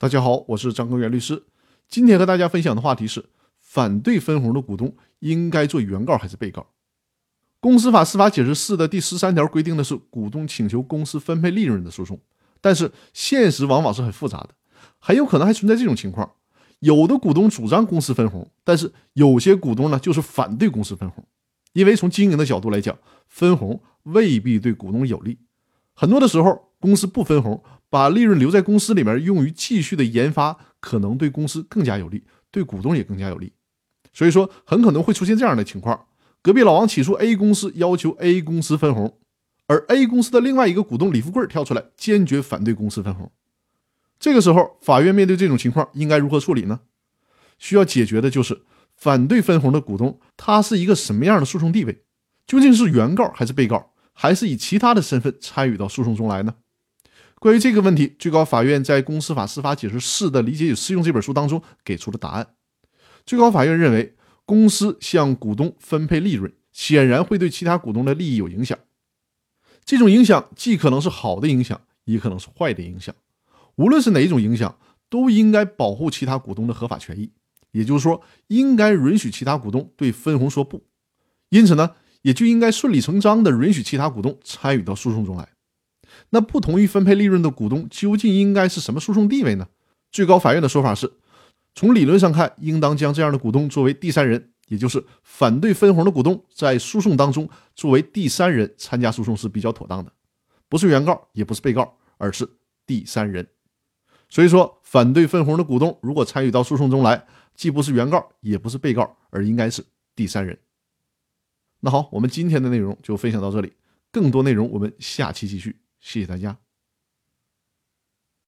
大家好，我是张根源律师。今天和大家分享的话题是：反对分红的股东应该做原告还是被告？公司法司法解释四的第十三条规定的是股东请求公司分配利润的诉讼，但是现实往往是很复杂的，很有可能还存在这种情况：有的股东主张公司分红，但是有些股东呢就是反对公司分红，因为从经营的角度来讲，分红未必对股东有利。很多的时候，公司不分红。把利润留在公司里面，用于继续的研发，可能对公司更加有利，对股东也更加有利。所以说，很可能会出现这样的情况：隔壁老王起诉 A 公司，要求 A 公司分红，而 A 公司的另外一个股东李富贵跳出来，坚决反对公司分红。这个时候，法院面对这种情况，应该如何处理呢？需要解决的就是反对分红的股东，他是一个什么样的诉讼地位？究竟是原告还是被告，还是以其他的身份参与到诉讼中来呢？关于这个问题，最高法院在《公司法司法解释四的理解与适用》这本书当中给出了答案。最高法院认为，公司向股东分配利润，显然会对其他股东的利益有影响。这种影响既可能是好的影响，也可能是坏的影响。无论是哪一种影响，都应该保护其他股东的合法权益。也就是说，应该允许其他股东对分红说不。因此呢，也就应该顺理成章地允许其他股东参与到诉讼中来。那不同于分配利润的股东究竟应该是什么诉讼地位呢？最高法院的说法是，从理论上看，应当将这样的股东作为第三人，也就是反对分红的股东，在诉讼当中作为第三人参加诉讼是比较妥当的，不是原告，也不是被告，而是第三人。所以说，反对分红的股东如果参与到诉讼中来，既不是原告，也不是被告，而应该是第三人。那好，我们今天的内容就分享到这里，更多内容我们下期继续。谢谢大家。